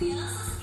Yeah.